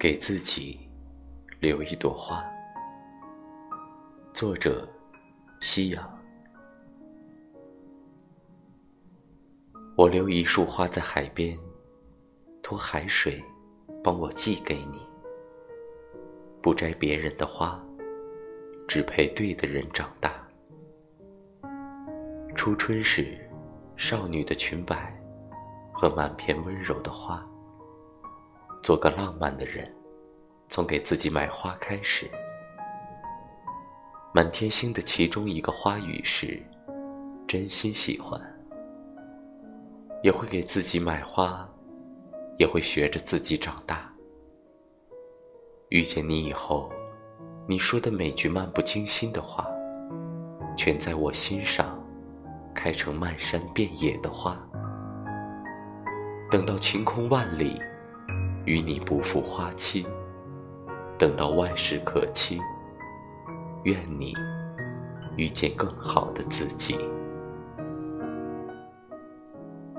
给自己留一朵花。作者：夕阳。我留一束花在海边，托海水帮我寄给你。不摘别人的花，只陪对的人长大。初春时，少女的裙摆和满片温柔的花。做个浪漫的人，从给自己买花开始。满天星的其中一个花语是真心喜欢，也会给自己买花，也会学着自己长大。遇见你以后，你说的每句漫不经心的话，全在我心上开成漫山遍野的花。等到晴空万里。与你不负花期，等到万事可期，愿你遇见更好的自己。